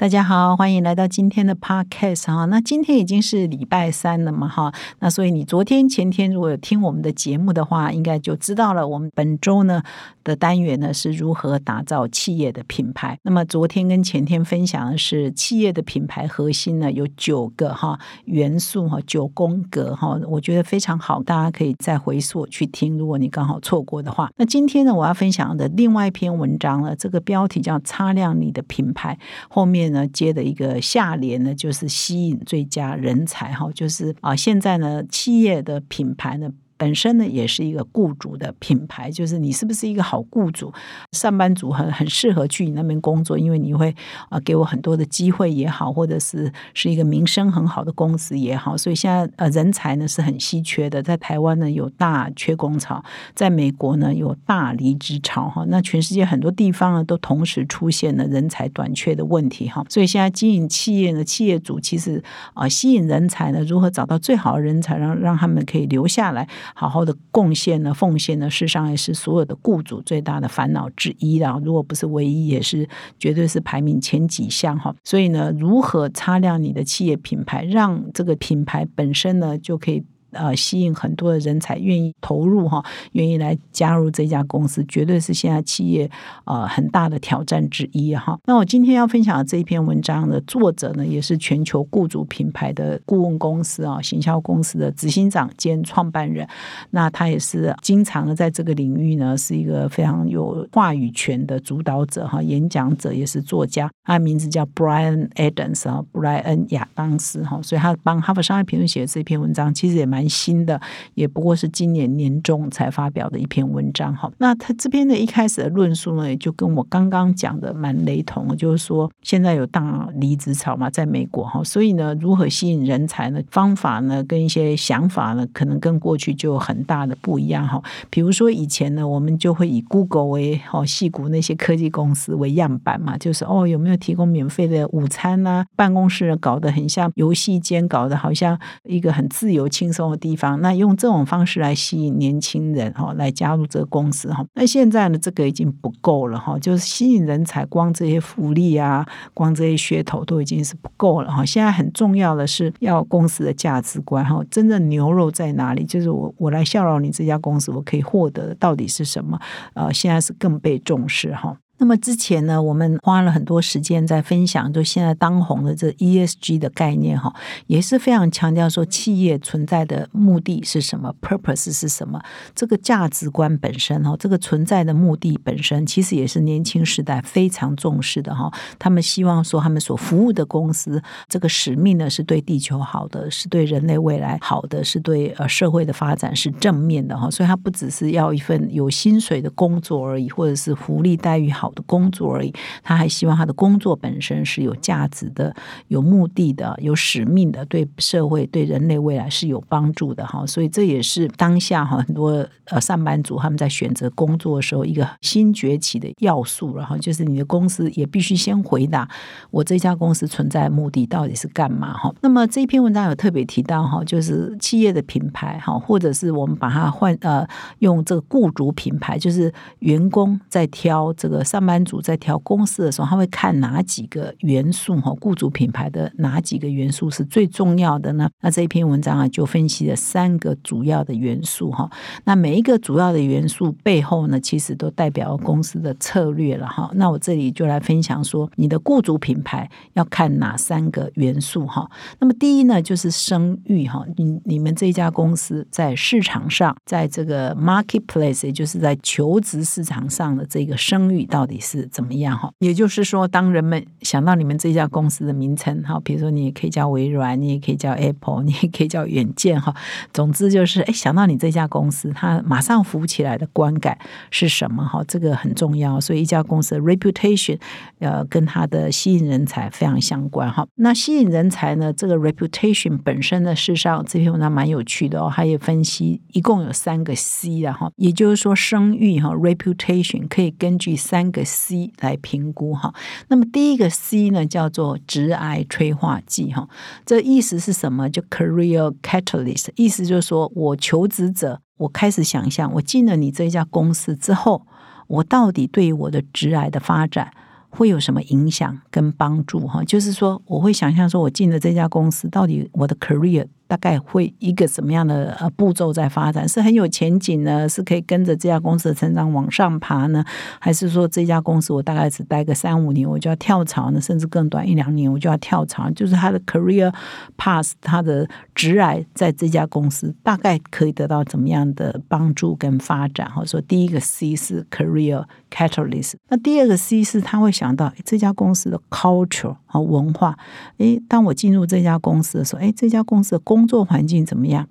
大家好，欢迎来到今天的 Podcast 哈。那今天已经是礼拜三了嘛哈，那所以你昨天前天如果有听我们的节目的话，应该就知道了。我们本周呢的单元呢是如何打造企业的品牌。那么昨天跟前天分享的是企业的品牌核心呢有九个哈元素哈九宫格哈，我觉得非常好，大家可以再回溯去听。如果你刚好错过的话，那今天呢我要分享的另外一篇文章呢，这个标题叫“擦亮你的品牌”，后面。呢接的一个下联呢，就是吸引最佳人才哈，就是啊，现在呢企业的品牌呢。本身呢，也是一个雇主的品牌，就是你是不是一个好雇主？上班族很很适合去你那边工作，因为你会啊给我很多的机会也好，或者是是一个名声很好的公司也好。所以现在呃人才呢是很稀缺的，在台湾呢有大缺工潮，在美国呢有大离职潮哈。那全世界很多地方呢都同时出现了人才短缺的问题哈。所以现在经营企业呢，企业主其实啊吸引人才呢，如何找到最好的人才，让让他们可以留下来。好好的贡献呢，奉献呢，事实上也是所有的雇主最大的烦恼之一啦。如果不是唯一，也是绝对是排名前几项哈。所以呢，如何擦亮你的企业品牌，让这个品牌本身呢，就可以。呃，吸引很多的人才愿意投入哈，愿意来加入这家公司，绝对是现在企业呃很大的挑战之一哈。那我今天要分享的这一篇文章的作者呢，也是全球雇主品牌的顾问公司啊，行销公司的执行长兼创办人。那他也是经常的在这个领域呢，是一个非常有话语权的主导者哈，演讲者也是作家。他名字叫 Brian Adams 啊，布莱恩亚当斯哈，所以他帮哈佛商业评论写的这篇文章，其实也蛮。蛮新的也不过是今年年中才发表的一篇文章哈，那他这边的一开始的论述呢，也就跟我刚刚讲的蛮雷同，就是说现在有大离职潮嘛，在美国哈，所以呢，如何吸引人才呢？方法呢，跟一些想法呢，可能跟过去就有很大的不一样哈。比如说以前呢，我们就会以 Google 为哦，戏骨那些科技公司为样板嘛，就是哦，有没有提供免费的午餐呢？办公室搞得很像游戏间，搞得好像一个很自由轻松。地方，那用这种方式来吸引年轻人哈，来加入这个公司哈。那现在呢，这个已经不够了哈，就是吸引人才，光这些福利啊，光这些噱头都已经是不够了哈。现在很重要的是要公司的价值观哈，真正牛肉在哪里？就是我我来效劳你这家公司，我可以获得的到底是什么？呃，现在是更被重视哈。那么之前呢，我们花了很多时间在分享，就现在当红的这 ESG 的概念哈，也是非常强调说企业存在的目的是什么，purpose 是什么，这个价值观本身哈，这个存在的目的本身，其实也是年轻时代非常重视的哈。他们希望说，他们所服务的公司这个使命呢，是对地球好的，是对人类未来好的，是对呃社会的发展是正面的哈。所以，他不只是要一份有薪水的工作而已，或者是福利待遇好。的工作而已，他还希望他的工作本身是有价值的、有目的的、有使命的，对社会、对人类未来是有帮助的哈。所以这也是当下哈很多呃上班族他们在选择工作的时候一个新崛起的要素，然后就是你的公司也必须先回答我这家公司存在的目的到底是干嘛哈。那么这篇文章有特别提到哈，就是企业的品牌哈，或者是我们把它换呃用这个雇主品牌，就是员工在挑这个上。上班族在挑公司的时候，他会看哪几个元素？哈，雇主品牌的哪几个元素是最重要的呢？那这一篇文章啊，就分析了三个主要的元素哈。那每一个主要的元素背后呢，其实都代表公司的策略了哈。那我这里就来分享说，你的雇主品牌要看哪三个元素哈？那么第一呢，就是声誉哈。你你们这家公司在市场上，在这个 marketplace，也就是在求职市场上的这个声誉到底。是怎么样哈？也就是说，当人们想到你们这家公司的名称哈，比如说你也可以叫微软，你也可以叫 Apple，你也可以叫远见哈。总之就是，哎，想到你这家公司，它马上浮起来的观感是什么哈？这个很重要。所以一家公司的 reputation，呃，跟它的吸引人才非常相关哈。那吸引人才呢？这个 reputation 本身呢，事实上这篇文章蛮有趣的哦。它也分析一共有三个 C 然后也就是说声誉哈，reputation 可以根据三。三个 C 来评估哈。那么第一个 C 呢，叫做直癌催化剂哈。这意思是什么？就 Career Catalyst，意思就是说我求职者，我开始想象，我进了你这家公司之后，我到底对于我的直癌的发展会有什么影响跟帮助哈？就是说，我会想象说，我进了这家公司，到底我的 career。大概会一个什么样的呃步骤在发展？是很有前景呢？是可以跟着这家公司的成长往上爬呢？还是说这家公司我大概只待个三五年我就要跳槽呢？甚至更短一两年我就要跳槽？就是他的 career path，他的职来在这家公司大概可以得到怎么样的帮助跟发展？或者说第一个 C 是 career catalyst，那第二个 C 是他会想到这家公司的 culture 和文化。诶，当我进入这家公司的时候，诶，这家公司的工工作环境怎么样？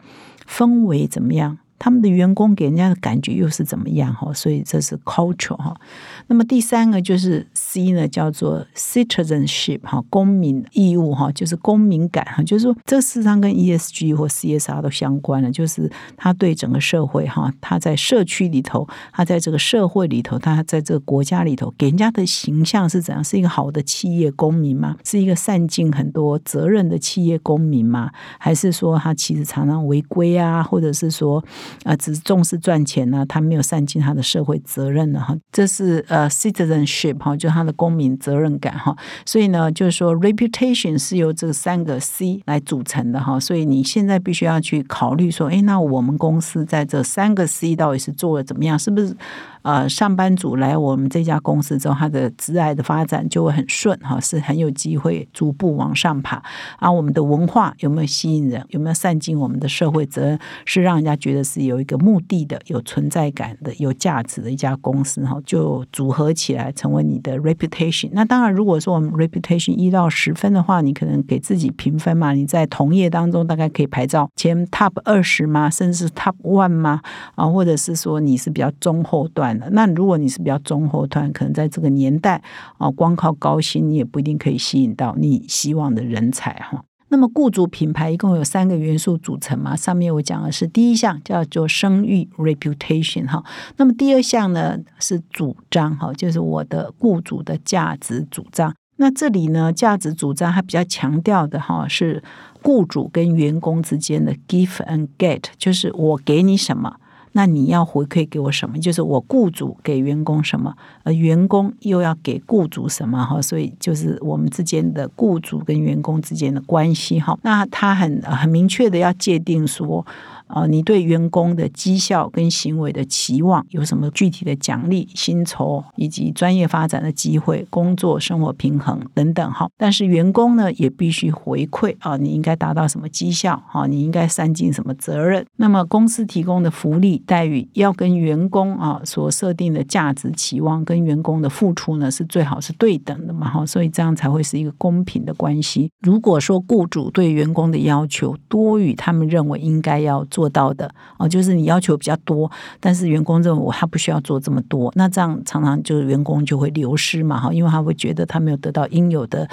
氛围怎么样？他们的员工给人家的感觉又是怎么样？哈，所以这是 culture 哈。那么第三个就是 C 呢，叫做 citizenship 哈，公民义务哈，就是公民感哈，就是说这事实上跟 ESG 或 CSR 都相关了，就是他对整个社会哈，他在社区里头，他在这个社会里头，他在这个国家里头给人家的形象是怎样？是一个好的企业公民吗？是一个善尽很多责任的企业公民吗？还是说他其实常常违规啊，或者是说啊只重视赚钱呢？他没有善尽他的社会责任呢？哈，这是呃。呃，citizenship 哈，就他他的公民责任感哈，所以呢，就是说 reputation 是由这三个 C 来组成的哈，所以你现在必须要去考虑说，哎，那我们公司在这三个 C 到底是做的怎么样？是不是？呃，上班族来我们这家公司之后，他的职业的发展就会很顺哈，是很有机会逐步往上爬。啊，我们的文化有没有吸引人？有没有善尽我们的社会责任？是让人家觉得是有一个目的的、有存在感的、有价值的一家公司哈，就组合起来成为你的 reputation。那当然，如果说我们 reputation 一到十分的话，你可能给自己评分嘛？你在同业当中大概可以排到前 top 二十吗？甚至 top one 吗？啊，或者是说你是比较中后段？那如果你是比较中后段，可能在这个年代啊，光靠高薪你也不一定可以吸引到你希望的人才哈。那么雇主品牌一共有三个元素组成嘛？上面我讲的是第一项叫做声誉 （reputation） 哈。那么第二项呢是主张哈，就是我的雇主的价值主张。那这里呢，价值主张它比较强调的哈是雇主跟员工之间的 give and get，就是我给你什么。那你要回馈给我什么？就是我雇主给员工什么，呃员工又要给雇主什么？哈，所以就是我们之间的雇主跟员工之间的关系哈。那他很很明确的要界定说。啊，你对员工的绩效跟行为的期望有什么具体的奖励、薪酬以及专业发展的机会、工作生活平衡等等哈？但是员工呢也必须回馈啊，你应该达到什么绩效？哈，你应该善尽什么责任？那么公司提供的福利待遇要跟员工啊所设定的价值期望跟员工的付出呢是最好是对等的嘛？哈，所以这样才会是一个公平的关系。如果说雇主对员工的要求多于他们认为应该要。做到的哦，就是你要求比较多，但是员工认为他不需要做这么多，那这样常常就是员工就会流失嘛哈，因为他会觉得他没有得到应有的。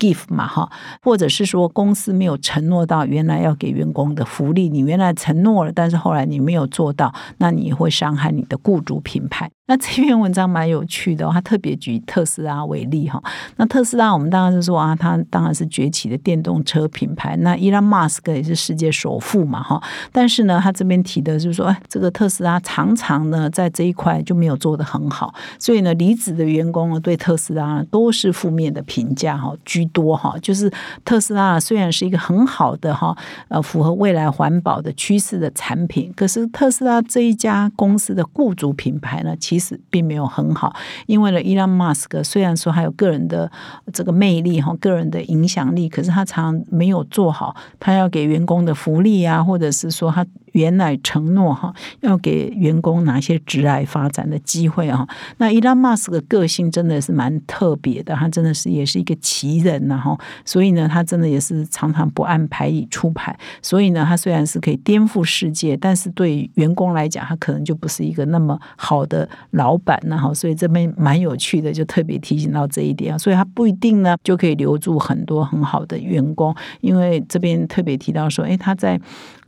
Give 嘛哈，或者是说公司没有承诺到原来要给员工的福利，你原来承诺了，但是后来你没有做到，那你会伤害你的雇主品牌。那这篇文章蛮有趣的，他特别举特斯拉为例哈。那特斯拉我们当然是说啊，它当然是崛起的电动车品牌。那伊拉马斯克也是世界首富嘛哈。但是呢，他这边提的就是说，哎，这个特斯拉常常呢在这一块就没有做得很好，所以呢，离职的员工呢对特斯拉呢都是负面的评价哈居。多哈，就是特斯拉虽然是一个很好的哈，呃，符合未来环保的趋势的产品，可是特斯拉这一家公司的雇主品牌呢，其实并没有很好。因为呢，伊朗马斯克虽然说还有个人的这个魅力哈，个人的影响力，可是他常没有做好他要给员工的福利啊，或者是说他。原来承诺哈要给员工拿些职爱发展的机会啊，那伊拉马斯的个性真的是蛮特别的，他真的是也是一个奇人呐哈，所以呢，他真的也是常常不按牌理出牌，所以呢，他虽然是可以颠覆世界，但是对员工来讲，他可能就不是一个那么好的老板呐哈，所以这边蛮有趣的，就特别提醒到这一点啊，所以他不一定呢就可以留住很多很好的员工，因为这边特别提到说，哎，他在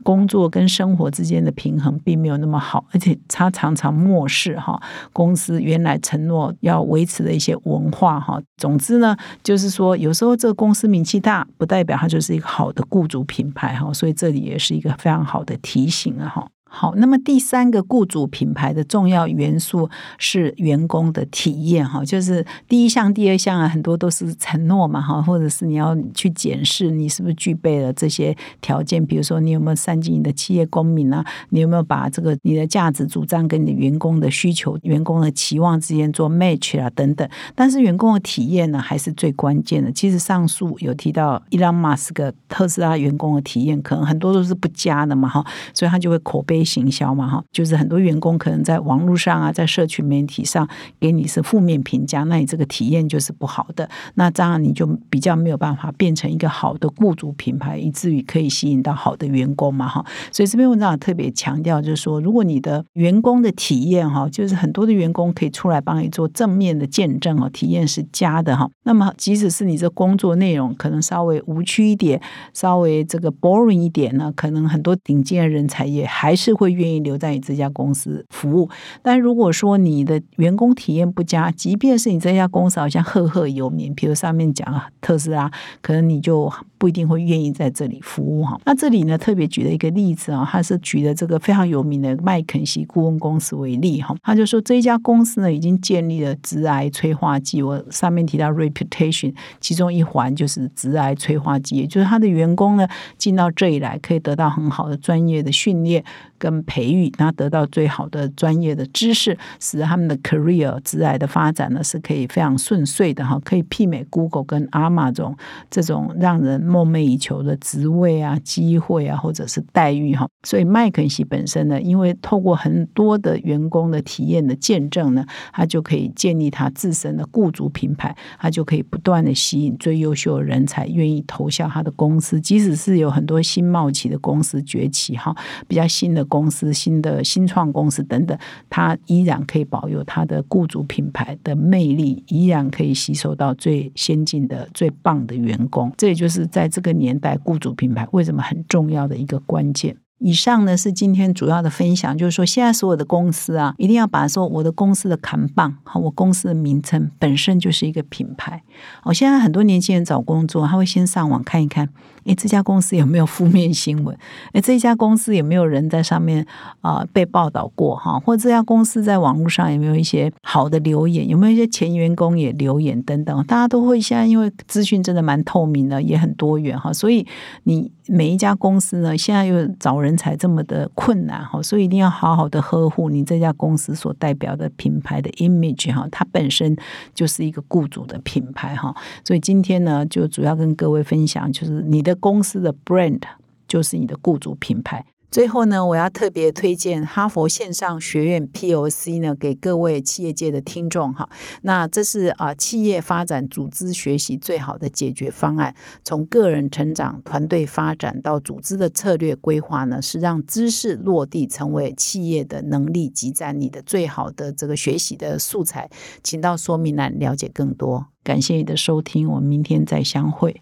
工作跟生活之间的平衡并没有那么好，而且他常常漠视哈公司原来承诺要维持的一些文化哈。总之呢，就是说有时候这个公司名气大，不代表它就是一个好的雇主品牌哈。所以这里也是一个非常好的提醒了哈。好，那么第三个雇主品牌的重要元素是员工的体验哈，就是第一项、第二项啊，很多都是承诺嘛哈，或者是你要去检视你是不是具备了这些条件，比如说你有没有善尽你的企业公民啊，你有没有把这个你的价值主张跟你的员工的需求、员工的期望之间做 match 啊等等。但是员工的体验呢，还是最关键的。其实上述有提到伊朗马斯克特斯拉员工的体验，可能很多都是不佳的嘛哈，所以他就会口碑。行销嘛哈，就是很多员工可能在网络上啊，在社群媒体上给你是负面评价，那你这个体验就是不好的，那这样你就比较没有办法变成一个好的雇主品牌，以至于可以吸引到好的员工嘛哈。所以这篇文章特别强调，就是说，如果你的员工的体验哈，就是很多的员工可以出来帮你做正面的见证哦，体验是佳的哈。那么即使是你这工作内容可能稍微无趣一点，稍微这个 boring 一点呢，可能很多顶尖的人才也还是。会愿意留在你这家公司服务，但如果说你的员工体验不佳，即便是你这家公司好像赫赫有名，比如上面讲啊特斯拉，可能你就不一定会愿意在这里服务哈。那这里呢特别举了一个例子啊，他是举的这个非常有名的麦肯锡顾问公司为例哈，他就说这一家公司呢已经建立了直癌催化剂，我上面提到 reputation，其中一环就是直癌催化剂，也就是他的员工呢进到这里来可以得到很好的专业的训练。跟培育，然后得到最好的专业的知识，使他们的 career 职癌的发展呢是可以非常顺遂的哈，可以媲美 Google 跟 Amazon 这种让人梦寐以求的职位啊、机会啊，或者是待遇哈。所以麦肯锡本身呢，因为透过很多的员工的体验的见证呢，他就可以建立他自身的雇主品牌，他就可以不断的吸引最优秀的人才愿意投效他的公司，即使是有很多新冒起的公司崛起哈，比较新的。公司新的新创公司等等，他依然可以保有他的雇主品牌的魅力，依然可以吸收到最先进的、最棒的员工。这也就是在在这个年代，雇主品牌为什么很重要的一个关键。以上呢是今天主要的分享，就是说现在所有的公司啊，一定要把说我的公司的扛棒和我公司的名称本身就是一个品牌。我现在很多年轻人找工作，他会先上网看一看。诶，这家公司有没有负面新闻？诶，这家公司有没有人在上面啊被报道过哈？或者这家公司在网络上有没有一些好的留言？有没有一些前员工也留言等等？大家都会现在因为资讯真的蛮透明的，也很多元哈，所以你每一家公司呢，现在又找人才这么的困难哈，所以一定要好好的呵护你这家公司所代表的品牌的 image 哈，它本身就是一个雇主的品牌哈。所以今天呢，就主要跟各位分享，就是你的。公司的 brand 就是你的雇主品牌。最后呢，我要特别推荐哈佛线上学院 POC 呢，给各位企业界的听众哈。那这是啊，企业发展组织学习最好的解决方案。从个人成长、团队发展到组织的策略规划呢，是让知识落地成为企业的能力集战力的最好的这个学习的素材。请到说明栏了解更多。感谢你的收听，我们明天再相会。